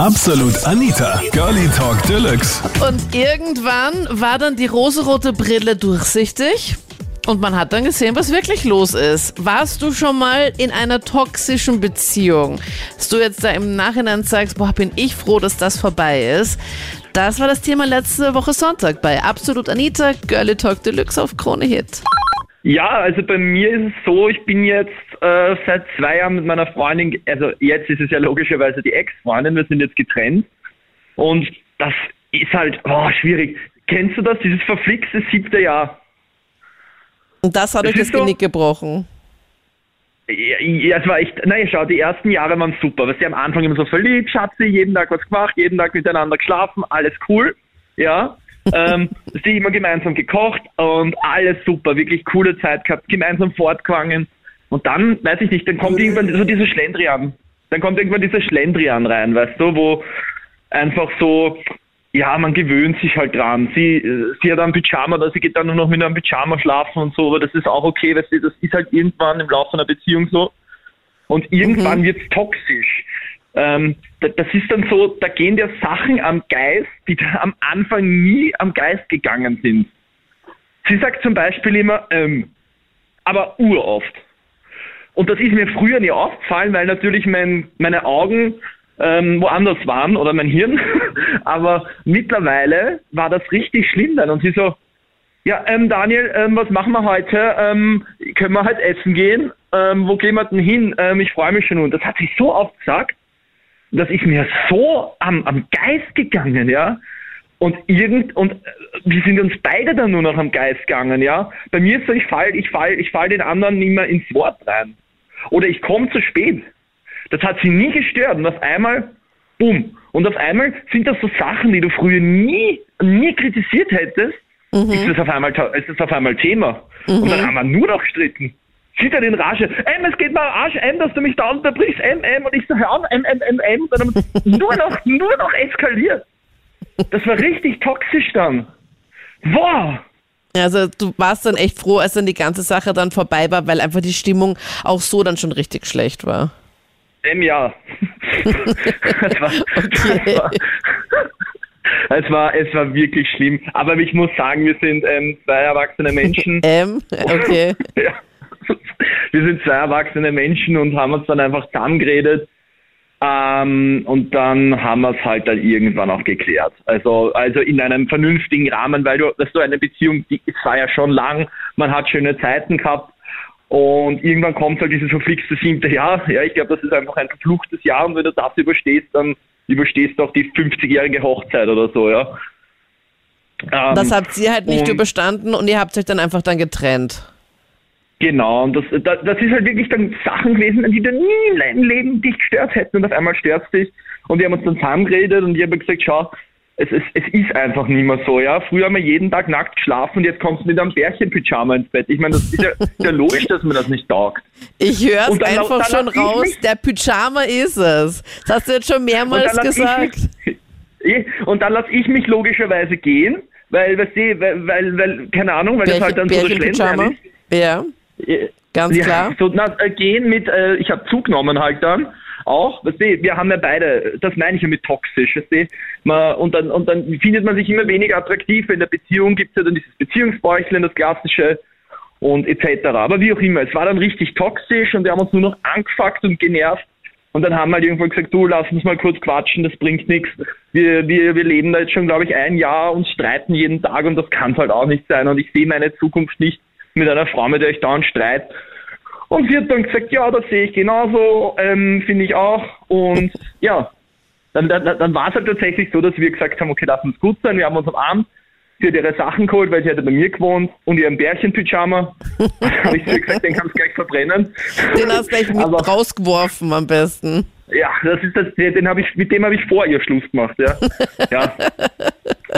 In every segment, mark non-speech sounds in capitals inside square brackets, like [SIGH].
Absolut Anita, Girlie Talk Deluxe. Und irgendwann war dann die rosarote Brille durchsichtig. Und man hat dann gesehen, was wirklich los ist. Warst du schon mal in einer toxischen Beziehung? Dass du jetzt da im Nachhinein sagst, boah, bin ich froh, dass das vorbei ist. Das war das Thema letzte Woche Sonntag bei Absolut Anita, Girlie Talk Deluxe auf Krone Hit. Ja, also bei mir ist es so, ich bin jetzt äh, seit zwei Jahren mit meiner Freundin, also jetzt ist es ja logischerweise die Ex-Freundin, wir sind jetzt getrennt und das ist halt oh, schwierig. Kennst du das, dieses verflixte siebte Jahr? Und das hat Es euch das ist so- Genick gebrochen. Ja, es war echt, naja, schau, die ersten Jahre waren super. Wir sind am Anfang immer so verliebt, Schatzi, jeden Tag was gemacht, jeden Tag miteinander geschlafen, alles cool, ja. [LAUGHS] ähm, sie immer gemeinsam gekocht und alles super, wirklich coole Zeit gehabt, gemeinsam fortgegangen. Und dann, weiß ich nicht, dann kommt irgendwann so dieser Schlendrian. Dann kommt irgendwann dieser Schlendrian rein, weißt du, wo einfach so, ja, man gewöhnt sich halt dran. Sie, sie hat einen Pyjama oder sie geht dann nur noch mit einem Pyjama schlafen und so, aber das ist auch okay, weißt du, das ist halt irgendwann im Laufe einer Beziehung so. Und irgendwann wird's toxisch. Ähm, da- das ist dann so, da gehen dir Sachen am Geist, die da am Anfang nie am Geist gegangen sind. Sie sagt zum Beispiel immer, ähm, aber uroft. Und das ist mir früher nie aufgefallen, weil natürlich mein, meine Augen ähm, woanders waren oder mein Hirn. [LAUGHS] Aber mittlerweile war das richtig schlimm dann. Und sie so, ja, ähm, Daniel, ähm, was machen wir heute? Ähm, können wir halt essen gehen? Ähm, wo gehen wir denn hin? Ähm, ich freue mich schon. Und das hat sie so oft gesagt, das ist mir so am, am Geist gegangen, ja. Und irgend und äh, wir sind uns beide dann nur noch am Geist gegangen, ja. Bei mir ist so, ich fall, ich fall, ich fall den anderen nicht mehr ins Wort rein. Oder ich komme zu spät. Das hat sie nie gestört. Und auf einmal, bumm. Und auf einmal sind das so Sachen, die du früher nie, nie kritisiert hättest, ist, das auf einmal, ist das auf einmal Thema. Und dann haben wir nur noch gestritten. Sieht er in Rage, M, es geht mal Arsch, M, dass du mich da unterbrichst, M, M, und ich so, hör auf, M, M, M, M, und dann nur noch, nur noch eskaliert. Das war richtig toxisch dann. Wow! Also du warst dann echt froh, als dann die ganze Sache dann vorbei war, weil einfach die Stimmung auch so dann schon richtig schlecht war. M, ja. [LAUGHS] es, war, Okay. es, war, es, war, es war wirklich schlimm. Aber ich muss sagen, wir sind ähm, zwei erwachsene Menschen. [LAUGHS] Ähm, okay. [LAUGHS] Ja. Wir sind zwei erwachsene Menschen und haben uns dann einfach zusammengeredet. Ähm, und dann haben wir es halt dann irgendwann auch geklärt. Also, also in einem vernünftigen Rahmen, weil du, dass du eine Beziehung, die es war ja schon lang, man hat schöne Zeiten gehabt und irgendwann kommt halt dieses verflixte siebte Jahr. Ja, ich glaube, das ist einfach ein verfluchtes Jahr und wenn du das überstehst, dann überstehst du auch die 50-jährige Hochzeit oder so, ja. Ähm, Das habt ihr halt nicht überstanden und ihr habt euch dann einfach dann getrennt. Genau, und das, das, das ist halt wirklich dann Sachen gewesen, die du nie in deinem Leben dich gestört hätten und auf einmal stört dich. Und wir haben uns dann zusammengeredet und ich habe gesagt, schau, es, ist es ist einfach nicht mehr so, ja. Früher haben wir jeden Tag nackt geschlafen und jetzt kommst du mit einem Bärchenpyjama ins Bett. Ich meine, das ist ja, [LAUGHS] ist ja logisch, dass mir das nicht taugt. Ich höre es einfach dann schon raus, mich- der Pyjama ist es. Das hast du jetzt schon mehrmals gesagt. Ich mich, [LAUGHS] und dann lasse ich mich logischerweise gehen, weil, weißt du, weil, weil, weil keine Ahnung, weil das halt dann so der Bärchen-Pyjama. Schlendrian Ja, ist. Eh, ganz ja, klar. So, na, äh, gehen mit, äh, ich habe zugenommen halt dann auch, weißt du, wir haben ja beide, das meine ich ja mit toxisch, weißt du, man, und, dann, und dann findet man sich immer weniger attraktiv, in der Beziehung gibt es ja dann dieses Beziehungsbäuchlein, das klassische und etc. Aber wie auch immer, es war dann richtig toxisch und wir haben uns nur noch angefuckt und genervt und dann haben wir halt irgendwann gesagt, du, lass uns mal kurz quatschen, das bringt nichts. Wir, wir, wir leben da jetzt schon, glaube ich, ein Jahr und streiten jeden Tag und das kann halt auch nicht sein und ich sehe meine Zukunft nicht mit einer Frau, mit der ich dauernd streit. Und sie hat dann gesagt, ja, das sehe ich genauso, ähm, finde ich auch. Und [LAUGHS] ja, dann, dann, dann war es halt tatsächlich so, dass wir gesagt haben, okay, lass uns gut sein. Wir haben uns am Abend, sie hat ihre Sachen geholt, weil sie hatte bei mir gewohnt und ihren Bärchenpyjama. [LAUGHS] Habe ich ihr gesagt, den kannst du gleich verbrennen. Den hast du gleich mit [LAUGHS] Aber- rausgeworfen am besten. ja, das ist das, den habe ich, mit dem habe ich vor ihr Schluss gemacht, ja. ja.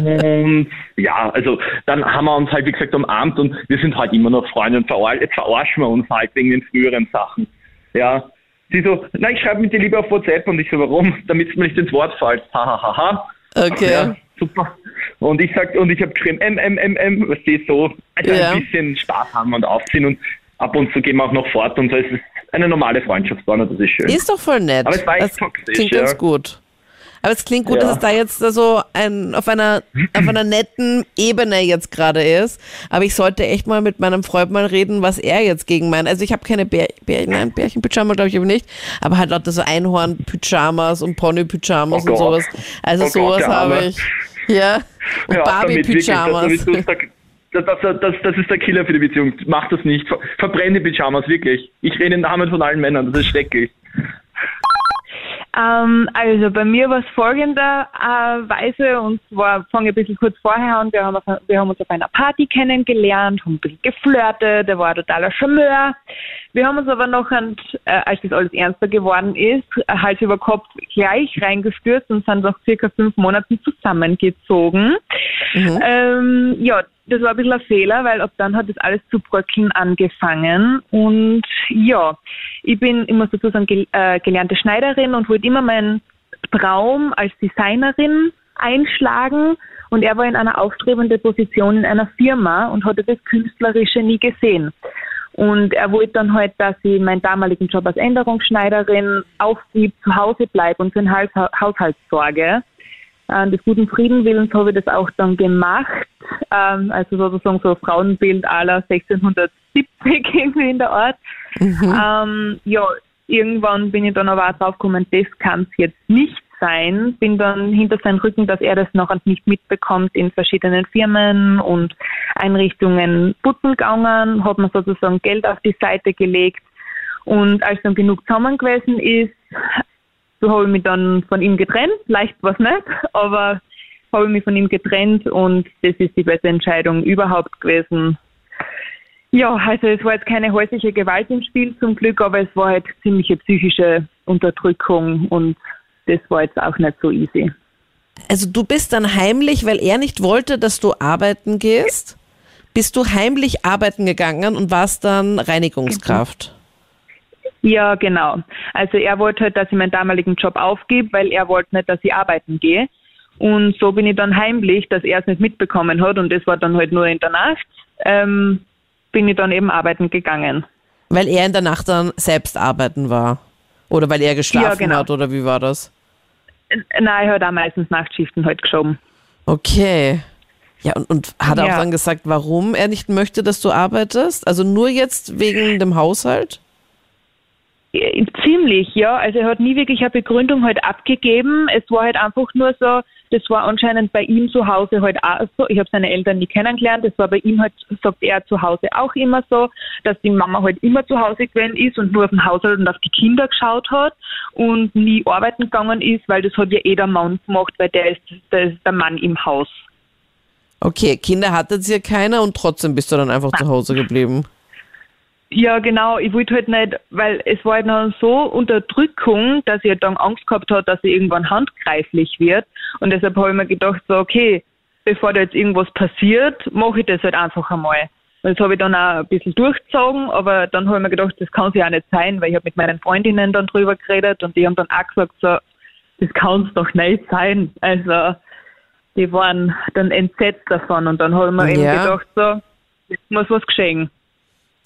Und ja, also dann haben wir uns halt, wie gesagt, umarmt und wir sind halt immer noch Freunde und verarsch, jetzt verarschen wir uns halt wegen den früheren Sachen. Ja. Sie so, na, ich schreibe mit dir lieber auf WhatsApp und ich so, warum? [LAUGHS] Damit es mir nicht ins Wort fällt. Ha, ha, ha, ha. Okay. Ja, super. Und ich sag, und ich habe geschrieben, M, M, M, M, was die so, also Ja. ein bisschen Spaß haben und aufziehen und ab und zu gehen wir auch noch fort und so ist es eine normale Freundschaftsbahn und das ist schön. Ist doch voll nett. Aber es war echt das toxisch, klingt ja. ganz gut. Aber es klingt gut, Ja. dass es da jetzt so ein, auf, einer, auf einer netten Ebene jetzt gerade ist. Aber ich sollte echt mal mit meinem Freund mal reden, was er jetzt gegen meint. Also ich habe keine Bär, Bär, nein, Bärchen-Pyjama, glaube ich aber nicht. Aber halt lauter so Einhorn-Pyjamas und Pony-Pyjamas Oh und sowas. Also Oh sowas habe ich. Ja. Und Ja, Barbie-Pyjamas. das, das, das, das, ist der Killer für die Beziehung. Mach das nicht. Ver, verbrenn die Pyjamas, wirklich. Ich rede im Namen von allen Männern, das ist schrecklich. Ähm, also bei mir war es folgenderweise, und zwar fange ich ein bisschen kurz vorher an, wir haben, wir haben uns auf einer Party kennengelernt, haben ein bisschen geflirtet, er war ein totaler Charmeur. Wir haben uns aber noch, an, äh, als das alles ernster geworden ist, Hals über Kopf gleich reingestürzt und sind nach circa fünf Monaten zusammengezogen. Ähm, ja, das war ein bisschen ein Fehler, weil ab dann hat das alles zu bröckeln angefangen. Und ja, ich bin, ich muss dazu sagen, gel äh, gelernte Schneiderin und wollte immer meinen Traum als Designerin einschlagen. Und er war in einer aufstrebenden Position in einer Firma und hatte das Künstlerische nie gesehen. Und er wollte dann halt, dass ich meinen damaligen Job als Änderungsschneiderin aufgib, zu Hause bleibe und für den Haus Haushalt sorge. Äh, des guten Friedenwillens habe ich das auch dann gemacht. Ähm, also sozusagen so ein Frauenbild aller 1670 [LAUGHS] irgendwie in der Art. Ähm, ja, irgendwann bin ich dann aber auch drauf gekommen, das kann es jetzt nicht sein. Bin dann hinter seinen Rücken, dass er das noch nicht mitbekommt, in verschiedenen Firmen und Einrichtungen putzen gegangen, hat mir sozusagen Geld auf die Seite gelegt. Und als dann genug zusammen gewesen ist, so habe ich mich dann von ihm getrennt. Leicht war es nicht, aber habe ich mich von ihm getrennt und das ist die beste Entscheidung überhaupt gewesen. Ja, also es war jetzt keine häusliche Gewalt im Spiel zum Glück, aber es war halt ziemliche psychische Unterdrückung und das war jetzt auch nicht so easy. Also du bist dann heimlich, weil er nicht wollte, dass du arbeiten gehst, bist du heimlich arbeiten gegangen und warst dann Reinigungskraft. Ja, genau. Also er wollte halt, dass ich meinen damaligen Job aufgebe, weil er wollte nicht, dass ich arbeiten gehe. Und so bin ich dann heimlich, dass er es nicht mitbekommen hat und das war dann halt nur in der Nacht, ähm, bin ich dann eben arbeiten gegangen. Weil er in der Nacht dann selbst arbeiten war. Oder weil er geschlafen Ja, genau. hat, oder wie war das? Nein, er hat auch meistens Nachtschichten halt geschoben. Okay. Ja, und, und hat er auch Ja. dann gesagt, warum er nicht möchte, dass du arbeitest? Also nur jetzt wegen dem Haushalt? Ziemlich, ja. Also er hat nie wirklich eine Begründung halt abgegeben. Es war halt einfach nur so, das war anscheinend bei ihm zu Hause halt auch so. Ich habe seine Eltern nie kennengelernt. Das war bei ihm halt, sagt er, zu Hause auch immer so, dass die Mama halt immer zu Hause gewesen ist und nur auf den Haushalt und auf die Kinder geschaut hat und nie arbeiten gegangen ist, weil das hat ja eh der Mann gemacht, weil der ist, der ist der Mann im Haus. Okay, Kinder hattet ihr keiner und trotzdem bist du dann einfach zu Hause geblieben. Ja, genau. Ich wollte halt nicht, weil es war halt noch so Unterdrückung, dass ich halt dann Angst gehabt hat, dass ich irgendwann handgreiflich wird. Und deshalb habe ich mir gedacht, so, okay, bevor da jetzt irgendwas passiert, mache ich das halt einfach einmal. Und das habe ich dann auch ein bisschen durchgezogen, aber dann habe ich mir gedacht, das kann ja auch nicht sein, weil ich habe mit meinen Freundinnen dann drüber geredet und die haben dann auch gesagt, so, das kann es doch nicht sein. Also, die waren dann entsetzt davon und dann habe ich mir eben Ja. gedacht, so, jetzt muss was geschehen.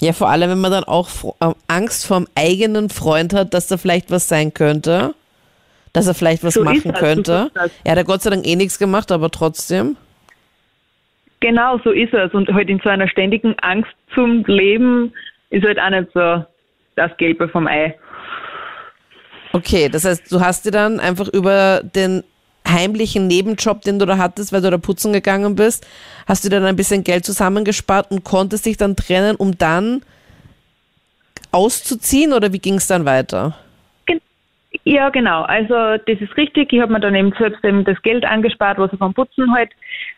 Ja, vor allem, wenn man dann auch äh, Angst vorm eigenen Freund hat, dass da vielleicht was sein könnte. Dass er vielleicht was So machen das, könnte. so. Er hat ja Gott sei Dank eh nichts gemacht, aber trotzdem. Genau, so ist es. Und halt in so einer ständigen Angst zum Leben ist halt auch nicht so das Gelbe vom Ei. Okay, das heißt, du hast dir dann einfach über den heimlichen Nebenjob, den du da hattest, weil du da putzen gegangen bist, hast du dann ein bisschen Geld zusammengespart und konntest dich dann trennen, um dann auszuziehen oder wie ging es dann weiter? Ja, genau. Also das ist richtig. Ich habe mir dann eben selbst eben das Geld angespart, was ich vom Putzen halt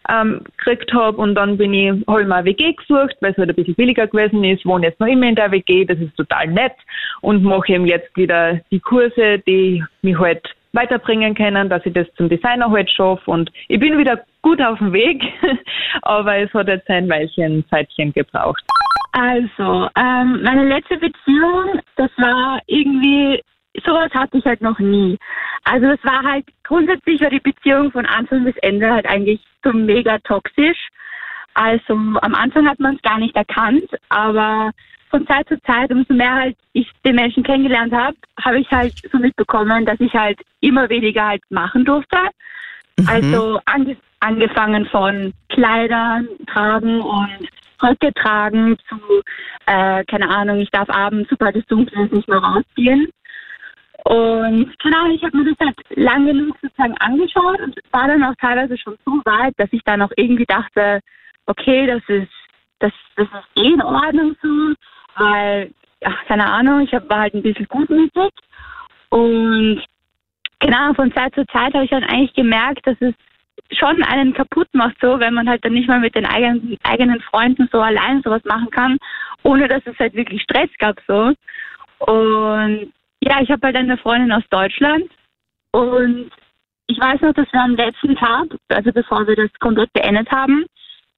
ähm, gekriegt habe. Und dann bin ich, habe ich WG gesucht, weil es halt ein bisschen billiger gewesen ist. Wohne jetzt noch immer in der WG, das ist total nett. Und mache eben jetzt wieder die Kurse, die mich halt weiterbringen können, dass ich das zum Designer halt schaffe. Und ich bin wieder gut auf dem Weg, [LAUGHS] aber es hat jetzt ein Weilchen, Zeitchen gebraucht. Also, ähm, meine letzte Beziehung, das war irgendwie, sowas hatte ich halt noch nie. Also es war halt, grundsätzlich war die Beziehung von Anfang bis Ende halt eigentlich so mega toxisch. Also am Anfang hat man es gar nicht erkannt, aber von Zeit zu Zeit, umso mehr halt ich den Menschen kennengelernt habe, habe ich halt so mitbekommen, dass ich halt immer weniger halt machen durfte. Also ange angefangen von Kleidern tragen und Röcke tragen zu, äh, keine Ahnung, ich darf abends, sobald es dunkel ist, nicht mehr rausgehen. Und keine Ahnung, ich habe mir das halt lang genug sozusagen angeschaut und war dann auch teilweise schon so weit, dass ich dann auch irgendwie dachte, okay, das ist, das, das ist eh in Ordnung so, weil, ja, keine Ahnung, ich war halt ein bisschen gutmütig und genau, von Zeit zu Zeit habe ich dann eigentlich gemerkt, dass es schon einen kaputt macht, so, wenn man halt dann nicht mal mit den eigenen, eigenen Freunden so allein sowas machen kann, ohne dass es halt wirklich Stress gab, so. Und ja, ich habe halt eine Freundin aus Deutschland und ich weiß noch, dass wir am letzten Tag, also bevor wir das komplett beendet haben,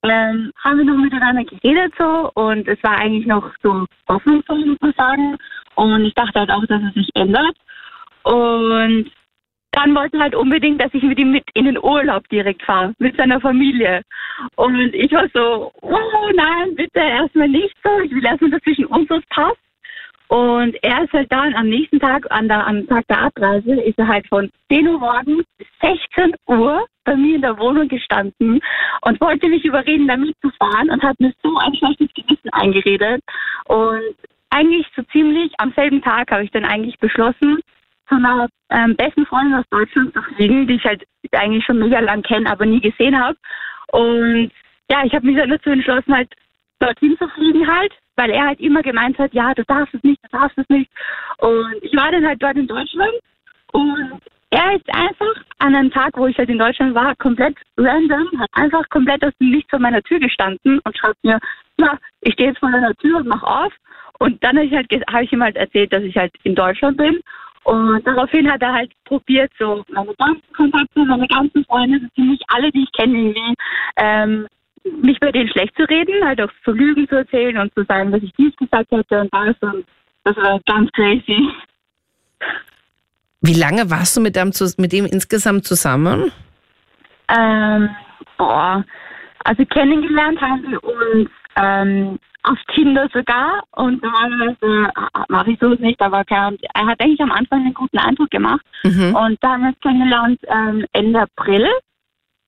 ähm, haben wir noch miteinander geredet so und es war eigentlich noch so hoffnungsvoll, muss man sagen. Und ich dachte halt auch, dass es sich ändert. Und dann wollte er halt unbedingt, dass ich mit ihm mit in den Urlaub direkt fahre, mit seiner Familie. Und ich war so, oh nein, bitte erstmal nicht so, ich will erstmal, dass zwischen uns was passt. Und er ist halt dann am nächsten Tag, an der, am Tag der Abreise, ist er halt von 10 Uhr morgens bis 16 Uhr bei mir in der Wohnung gestanden und wollte mich überreden, da mitzufahren und hat mir so ein schlechtes Gewissen eingeredet. Und eigentlich so ziemlich am selben Tag habe ich dann eigentlich beschlossen, zu einer ähm, besten Freundin aus Deutschland zu fliegen, die ich halt eigentlich schon mega lang kenne, aber nie gesehen habe. Und ja, ich habe mich dann dazu entschlossen, halt dorthin zu fliegen halt, weil er halt immer gemeint hat, ja, du darfst es nicht, du darfst es nicht. Und ich war dann halt dort in Deutschland und er ist einfach an einem Tag, wo ich halt in Deutschland war, komplett random, hat einfach komplett aus dem Nichts vor meiner Tür gestanden und schreibt mir, ja, ich stehe jetzt vor deiner Tür und mach auf. Und dann habe ich halt habe ich ihm halt erzählt, dass ich halt in Deutschland bin. Und daraufhin hat er halt probiert, so meine ganzen Kontakte, meine ganzen Freunde, so ziemlich alle, die ich kenne, irgendwie, ähm, mich bei denen schlecht zu reden, halt auch zu Lügen zu erzählen und zu sagen, dass ich dies gesagt hätte und das. Und das war ganz crazy. Wie lange warst du mit dem, mit dem insgesamt zusammen? Ähm, boah, also kennengelernt haben wir uns ähm, auf Tinder sogar und normalerweise äh, mache ich sowas nicht, aber kein, er hat eigentlich am Anfang einen guten Eindruck gemacht Mhm. und dann haben wir uns kennengelernt ähm, Ende April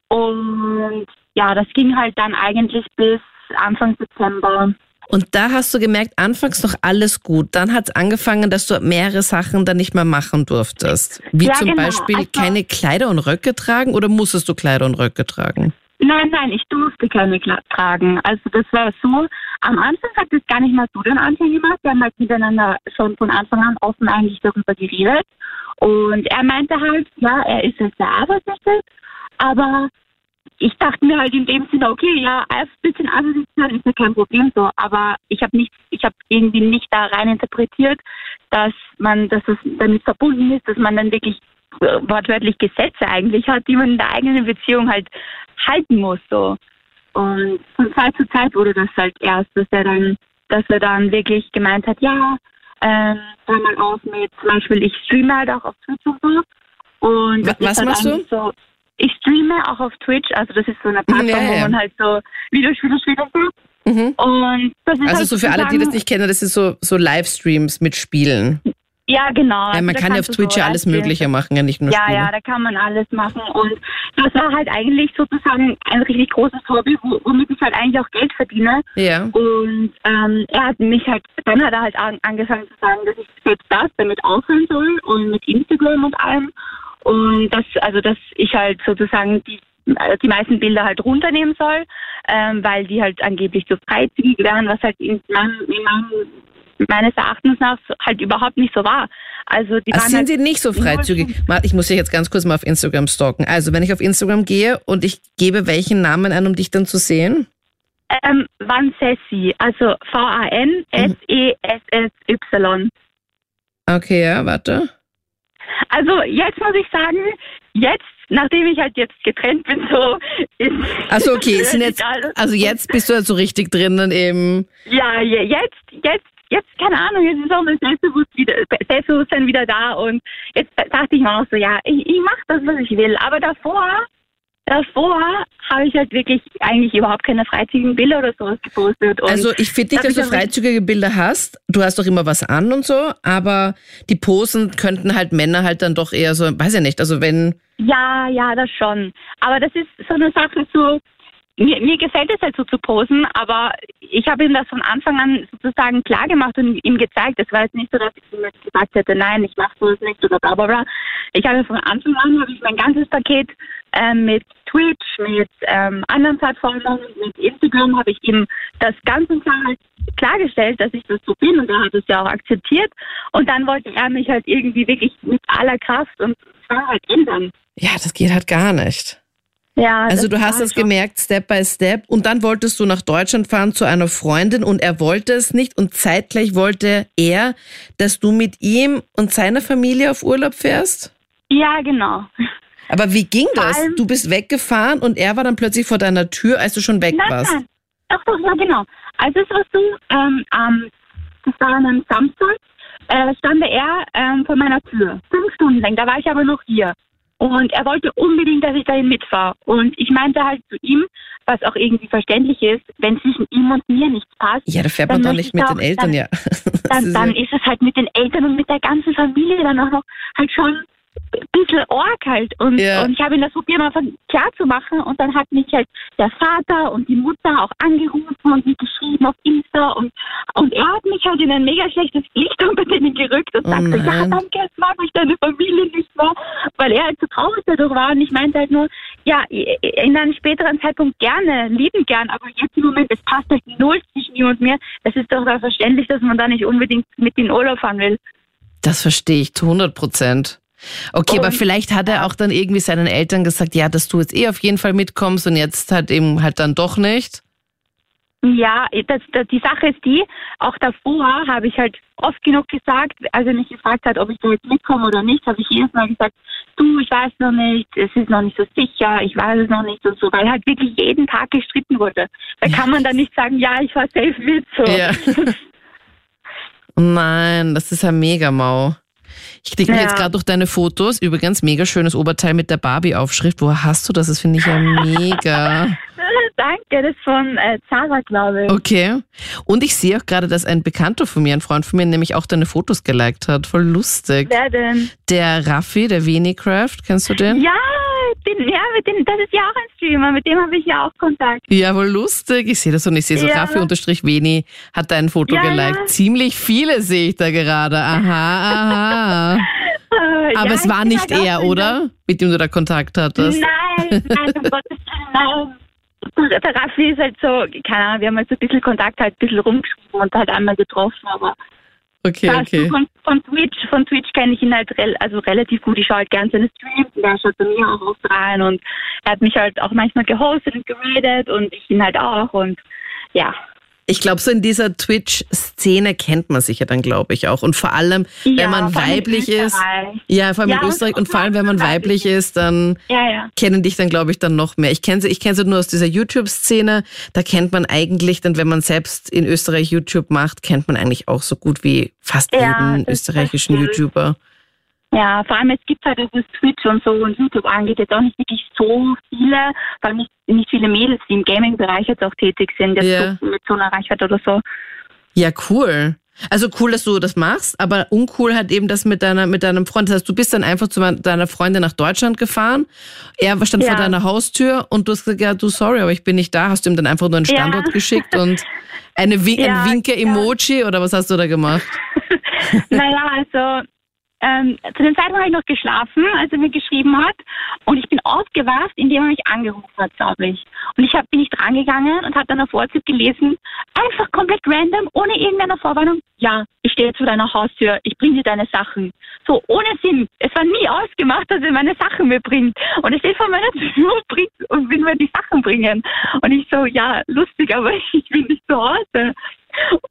und ja, das ging halt dann eigentlich bis Anfang September. Und da hast du gemerkt, anfangs noch alles gut. Dann hat es angefangen, dass du mehrere Sachen dann nicht mehr machen durftest. Wie Ja, zum genau. Beispiel Also- keine Kleider und Röcke tragen oder musstest du Kleider und Röcke tragen? Nein, nein, ich durfte keine Kla tragen. Also das war so, am Anfang hat das gar nicht mal so den Anfang gemacht. Wir haben halt miteinander schon von Anfang an offen eigentlich darüber geredet. Und er meinte halt, ja, er ist jetzt sehr eifersüchtig, aber ich dachte mir halt in dem Sinne, okay, ja, ein bisschen sein ist ja kein Problem so, aber ich habe nicht, ich habe irgendwie nicht da rein interpretiert, dass man, dass es damit verbunden ist, dass man dann wirklich äh, wortwörtlich Gesetze eigentlich hat, die man in der eigenen Beziehung halt halten muss so. Und von Zeit zu Zeit wurde das halt erst, dass er dann, dass er dann wirklich gemeint hat, ja, ähm, hör mal auf mit, zum Beispiel ich streame halt auch auf Twitch und so. Und Wa- das ist was halt machst du? So, ich streame auch auf Twitch, also das ist so eine Plattform, Ja, ja. wo man halt so spielt und so. Mhm. Und das ist Also halt so für alle, die das nicht kennen, das ist so, so Livestreams mit Spielen. Ja, genau. Ja, Also man da kann ja auf Twitch so ja alles. Mögliche machen, ja nicht nur Ja, Spiele. ja, da kann man alles machen. Und das war halt eigentlich sozusagen ein richtig großes Hobby, wo- womit ich halt eigentlich auch Geld verdiene. Ja. Und ähm, er hat mich halt, dann hat er halt an, angefangen zu sagen, dass ich selbst das damit aufhören soll und mit Instagram und allem. Und dass, also dass ich halt sozusagen die, äh, die meisten Bilder halt runternehmen soll, ähm, weil die halt angeblich zu freizügig wären, was halt in meinem, in meinem meines Erachtens nach halt überhaupt nicht so war. Also die waren sind halt sie nicht so freizügig? Ich muss dich jetzt ganz kurz mal auf Instagram stalken. Also, wenn ich auf Instagram gehe und ich gebe welchen Namen ein, um dich dann zu sehen? Ähm, Vansessi, also V-A-N-S-E-S-S-Y. Okay, ja, warte. Also jetzt muss ich sagen, jetzt, nachdem ich halt jetzt getrennt bin, so ist. Also okay, [LAUGHS] sind jetzt, egal. also jetzt bist du halt so richtig drinnen eben. Ja, je- jetzt, jetzt, jetzt, keine Ahnung, jetzt ist auch mein Selbstbewusst wieder, Selbstbewusstsein wieder da und jetzt dachte ich mir auch so, ja, ich, ich mache das, was ich will. Aber davor davor habe ich halt wirklich eigentlich überhaupt keine freizügigen Bilder oder sowas gepostet. Und Also ich finde nicht, da dass du freizügige Bilder hast. Du hast doch immer was an und so, aber die Posen könnten halt Männer halt dann doch eher so, weiß ich nicht, also wenn, Ja, ja, das schon. Aber das ist so eine Sache, so, mir, mir gefällt es halt so zu posen, aber ich habe ihm das von Anfang an sozusagen klar gemacht und ihm gezeigt. Es war jetzt nicht so, dass ich ihm jetzt gesagt hätte, nein, ich mache sowas nicht oder bla bla bla. Ich habe von Anfang an habe ich mein ganzes Paket ähm, mit Twitch, mit ähm, anderen Plattformen, mit Instagram habe ich ihm das ganz und klar halt klargestellt, dass ich das so bin und er hat es ja auch akzeptiert. Und dann wollte er mich halt irgendwie wirklich mit aller Kraft und zwar halt ändern. ja, das geht halt gar nicht. Ja, Also du hast schon- gemerkt, Step by Step, und dann wolltest du nach Deutschland fahren zu einer Freundin und er wollte es nicht und zeitgleich wollte er, dass du mit ihm und seiner Familie auf Urlaub fährst? Ja, genau. Aber wie ging das? Du bist weggefahren und er war dann plötzlich vor deiner Tür, als du schon weg Nein, warst. nein. Doch, doch, ja, genau. Also es war so, ähm, am- das war an einem Samstag, äh, stand er ähm, vor meiner Tür. Fünf Stunden lang, da war ich aber noch hier. Und er wollte unbedingt, dass ich dahin mitfahre. Und ich meinte halt zu ihm, was auch irgendwie verständlich ist, wenn zwischen ihm und mir nichts passt, Ja, da fährt man doch nicht mit ich den auch- Eltern, dann- ja. [LAUGHS] Dann, ist dann ist es halt mit den Eltern und mit der ganzen Familie dann auch noch halt schon ein bisschen arg halt. Und, Ja. und ich habe ihm das probiert, mal klar zu machen. Und dann hat mich halt der Vater und die Mutter auch angerufen und mich geschrieben auf Insta. Und, und er hat mich halt in ein mega schlechtes Licht [LAUGHS] unter denen gerückt und Oh sagte, ja, nein. danke, jetzt mag ich deine Familie nicht mehr. Weil er halt so traurig dadurch war. Und ich meinte halt nur, ja, in einem späteren Zeitpunkt gerne, lieben gern. Aber jetzt im Moment, es passt halt null zwischen ihm und mir. Es ist doch verständlich, dass man da nicht unbedingt mit in Urlaub fahren will. Das verstehe ich zu 100 Prozent. Okay, aber Und- vielleicht hat er auch dann irgendwie seinen Eltern gesagt, ja, dass du jetzt eh auf jeden Fall mitkommst und jetzt halt eben halt dann doch nicht. Ja, das, das, die Sache ist die, auch davor habe ich halt oft genug gesagt, als er mich gefragt hat, ob ich da jetzt mitkomme oder nicht, habe ich jedes Mal gesagt, du, ich weiß noch nicht, es ist noch nicht so sicher, ich weiß es noch nicht und so, weil halt wirklich jeden Tag gestritten wurde. Da kann man dann nicht sagen, ja, ich fahr safe mit, so. Ja. [LAUGHS] Oh Nein, das ist ja mega mau. Ich klicke mich Ja. jetzt gerade durch deine Fotos. Übrigens, mega schönes Oberteil mit der Barbie-Aufschrift. Woher hast du das? Das finde ich ja mega. [LAUGHS] Danke, das ist von äh, Zara, glaube ich. Okay. Und ich sehe auch gerade, dass ein Bekannter von mir, ein Freund von mir, nämlich auch deine Fotos geliked hat. Voll lustig. Wer denn? Der Raffi, der Venicraft, kennst du den? Ja, den, ja, mit dem, das ist ja auch ein Streamer, mit dem habe ich ja auch Kontakt. Ja, wohl lustig. Ich sehe das und ich sehe so, Ja. Raffi unterstrich Veni hat dein Foto Ja, geliked. ja. Ziemlich viele sehe ich da gerade. Aha, aha. [LAUGHS] Aber ja, es war nicht auch er, so- oder? Mit dem du da Kontakt hattest. Nein, nein, um [LAUGHS] Gottes Willen, nein. Der Raffi ist halt so, keine Ahnung, wir haben halt so ein bisschen Kontakt, halt ein bisschen rumgeschrieben und halt einmal getroffen, aber Okay, weißt okay. von, von Twitch, von Twitch kenne ich ihn halt rel also relativ gut. Ich schaue halt gern seine Streams und er schaut bei mir auch oft rein und er hat mich halt auch manchmal gehostet und geradet und ich ihn halt auch und ja. Ich glaube, so in dieser Twitch-Szene kennt man sich ja dann, glaube ich, auch. Und vor allem, wenn ja, man weiblich ist. Ja, vor allem Ja, in Österreich. Und vor allem, wenn man weiblich ist, dann Ja, kennen dich dann, glaube ich, dann noch mehr. Ich kenne sie, ich kenne sie nur aus dieser YouTube-Szene. Da kennt man eigentlich dann, wenn man selbst in Österreich YouTube macht, kennt man eigentlich auch so gut wie fast jeden österreichischen. YouTuber. Ja, vor allem es gibt halt, was Twitch und so und YouTube angeht, jetzt auch nicht wirklich so viele, vor allem nicht, nicht viele Mädels, die im Gaming-Bereich jetzt auch tätig sind, jetzt Ja. so mit so einer Reichweite oder so. Ja, cool. Also cool, dass du das machst, aber uncool halt eben das mit deiner mit deinem Freund. Das heißt, du bist dann einfach zu deiner Freundin nach Deutschland gefahren. Er stand vor Ja. deiner Haustür und du hast gesagt, ja, du sorry, aber ich bin nicht da. Hast du ihm dann einfach nur einen Ja. Standort geschickt und eine Win [LAUGHS] Ja, ein Winke-Emoji oder was hast du da gemacht? [LAUGHS] naja, also ähm, zu dem Zeitpunkt habe ich noch geschlafen, als er mir geschrieben hat. Und ich bin aufgewacht, indem er mich angerufen hat, glaube ich. Und ich hab, bin nicht rangegangen und habe dann auf WhatsApp gelesen, einfach komplett random, ohne irgendeine Vorwarnung. Ja, ich stehe vor deiner Haustür, ich bringe dir deine Sachen. So, ohne Sinn. Es war nie ausgemacht, dass er meine Sachen mir bringt. Und er steht vor meiner Tür und will mir die Sachen bringen. Und ich so, ja, lustig, aber [LAUGHS] ich bin nicht zu Hause.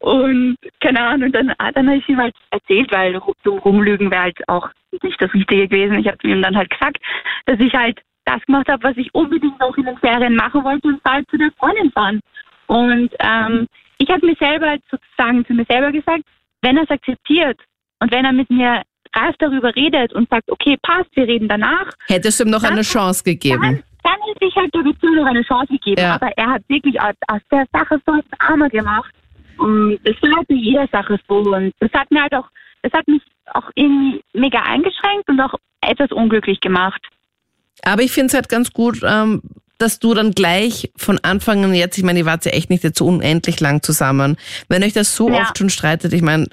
Und keine Ahnung, dann, ah, dann habe ich ihm halt erzählt, weil so rumlügen wäre halt auch nicht das Richtige gewesen. Ich habe ihm dann halt gesagt, dass ich halt das gemacht habe, was ich unbedingt noch in den Ferien machen wollte und halt zu der Freundin fahren. Und ähm, ich habe mir selber halt sozusagen zu mir selber gesagt, wenn er es akzeptiert und wenn er mit mir reif darüber redet und sagt, okay, passt, wir reden danach, Hättest du ihm noch eine Chance gegeben? dann, dann hätte ich halt der Beziehung noch eine Chance gegeben. Ja. Aber er hat wirklich aus, aus der Sache so ein Drama gemacht. Und das war halt bei jeder Sache so. Und das hat mir halt auch, das hat mich auch irgendwie mega eingeschränkt und auch etwas unglücklich gemacht. Aber ich finde es halt ganz gut, ähm, dass du dann gleich von Anfang an jetzt, ich meine, ihr wart ja echt nicht jetzt so unendlich lang zusammen. Wenn euch das so Ja. oft schon streitet, ich meine,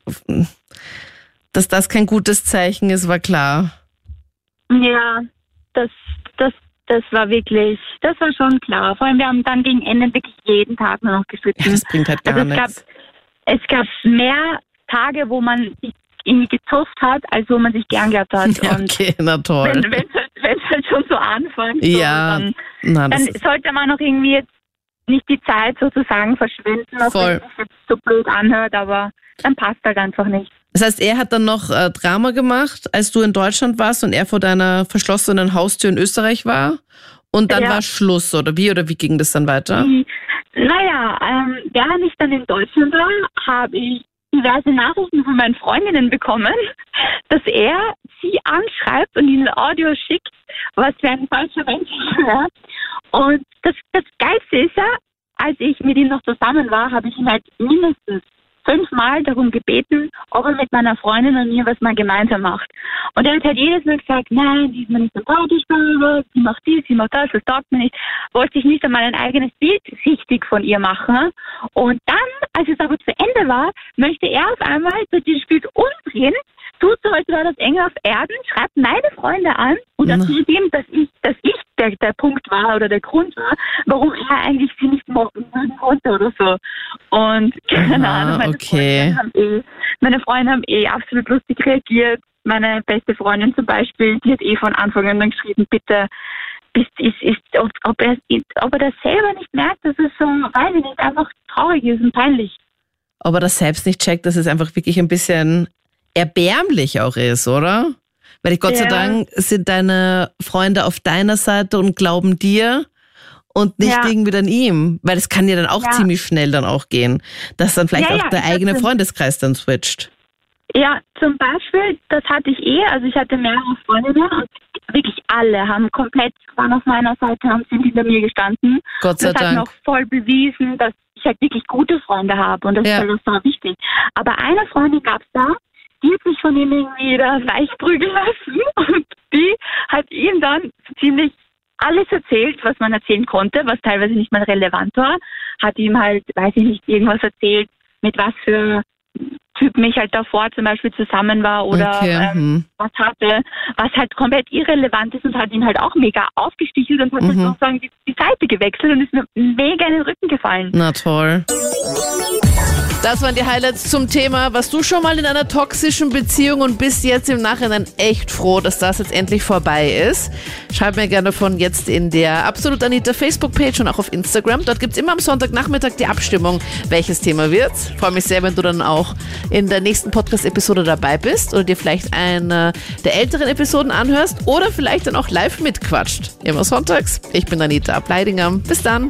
dass das kein gutes Zeichen ist, war klar. Ja, das, das, das war wirklich, das war schon klar. Vor allem, wir haben dann gegen Ende wirklich jeden Tag nur noch gestritten. Ja, das bringt halt gar Also es gab, nichts. es gab mehr Tage, wo man sich irgendwie gezofft hat, als wo man sich gern gehabt hat. [LAUGHS] Ja, okay, na toll. wenn es halt, halt schon so anfängt, Ja, dann, Na, dann sollte man auch irgendwie jetzt nicht die Zeit sozusagen verschwenden, auch Voll. wenn es jetzt so blöd anhört, aber dann passt halt einfach nicht. Das heißt, er hat dann noch äh, Drama gemacht, als du in Deutschland warst und er vor deiner verschlossenen Haustür in Österreich war. Und dann Ja. war Schluss, oder wie? Oder wie ging das dann weiter? Die, naja, ähm, während ich dann in Deutschland war, habe ich diverse Nachrichten von meinen Freundinnen bekommen, [LAUGHS] dass er sie anschreibt und ihnen Audio schickt, was für ein falscher Mensch [LAUGHS] wäre. Und das, das Geilste ist ja, als ich mit ihm noch zusammen war, habe ich ihn halt mindestens fünfmal darum gebeten, ob er mit meiner Freundin und mir was mal gemeinsam macht. Und er hat halt jedes Mal gesagt, nein, die ist mir nicht sympathisch, sie macht dies, sie macht das, das taugt mir nicht. Wollte sich nicht einmal ein eigenes Bild richtig von ihr machen. Und dann, als es aber zu Ende war, möchte er auf einmal so dieses Spiel umdrehen, tut so, als wäre das Engel auf Erden, schreibt meine Freunde an und erzählt ihm, dass ich, dass ich der, der Punkt war oder der Grund war, warum er eigentlich sie nicht mochten konnte oder so. Und [LAUGHS] keine Aha, Ahnung, meine, okay. Freunde haben eh, meine Freunde haben eh absolut lustig reagiert. Meine beste Freundin zum Beispiel, die hat eh von Anfang an dann geschrieben, bitte, ist, ist, ist, ob, ob, er, ob er das selber nicht merkt, dass es so, weiß ich nicht, einfach traurig ist und peinlich. ob er das selbst nicht checkt, dass es einfach wirklich ein bisschen erbärmlich auch ist, oder? Weil ich Gott sei Ja. Dank sind deine Freunde auf deiner Seite und glauben dir und nicht Ja. irgendwie dann ihm. Weil es kann ja dann auch Ja. ziemlich schnell dann auch gehen, dass dann vielleicht Ja, auch der das eigene. Freundeskreis dann switcht. Ja, zum Beispiel, das hatte ich eh, also ich hatte mehrere Freundinnen und wirklich alle haben komplett, waren auf meiner Seite, haben sind hinter mir gestanden. Gott sei das hat mir Dank. auch voll bewiesen, dass ich halt wirklich gute Freunde habe und das Ja. ist halt so wichtig. Aber eine Freundin gab es da, die hat sich von ihm irgendwie da leicht prügeln lassen [LAUGHS] und die hat ihm dann ziemlich alles erzählt, was man erzählen konnte, was teilweise nicht mal relevant war, hat ihm halt, weiß ich nicht, irgendwas erzählt, mit was für Typen ich halt davor zum Beispiel zusammen war oder Okay, ähm, hm. was hatte, was halt komplett irrelevant ist und hat ihn halt auch mega aufgestichelt und hat Mhm. sozusagen die, die Seite gewechselt und ist mir mega in den Rücken gefallen. Na toll. Das waren die Highlights zum Thema. Warst du schon mal in einer toxischen Beziehung und bist jetzt im Nachhinein echt froh, dass das jetzt endlich vorbei ist? Schreib mir gerne von jetzt in der Absolut Anita Facebook-Page und auch auf Instagram. Dort gibt's immer am Sonntagnachmittag die Abstimmung, welches Thema wird. Freue mich sehr, wenn du dann auch in der nächsten Podcast-Episode dabei bist oder dir vielleicht eine der älteren Episoden anhörst oder vielleicht dann auch live mitquatscht. Immer sonntags. Ich bin Anita Ableidinger. Bis dann.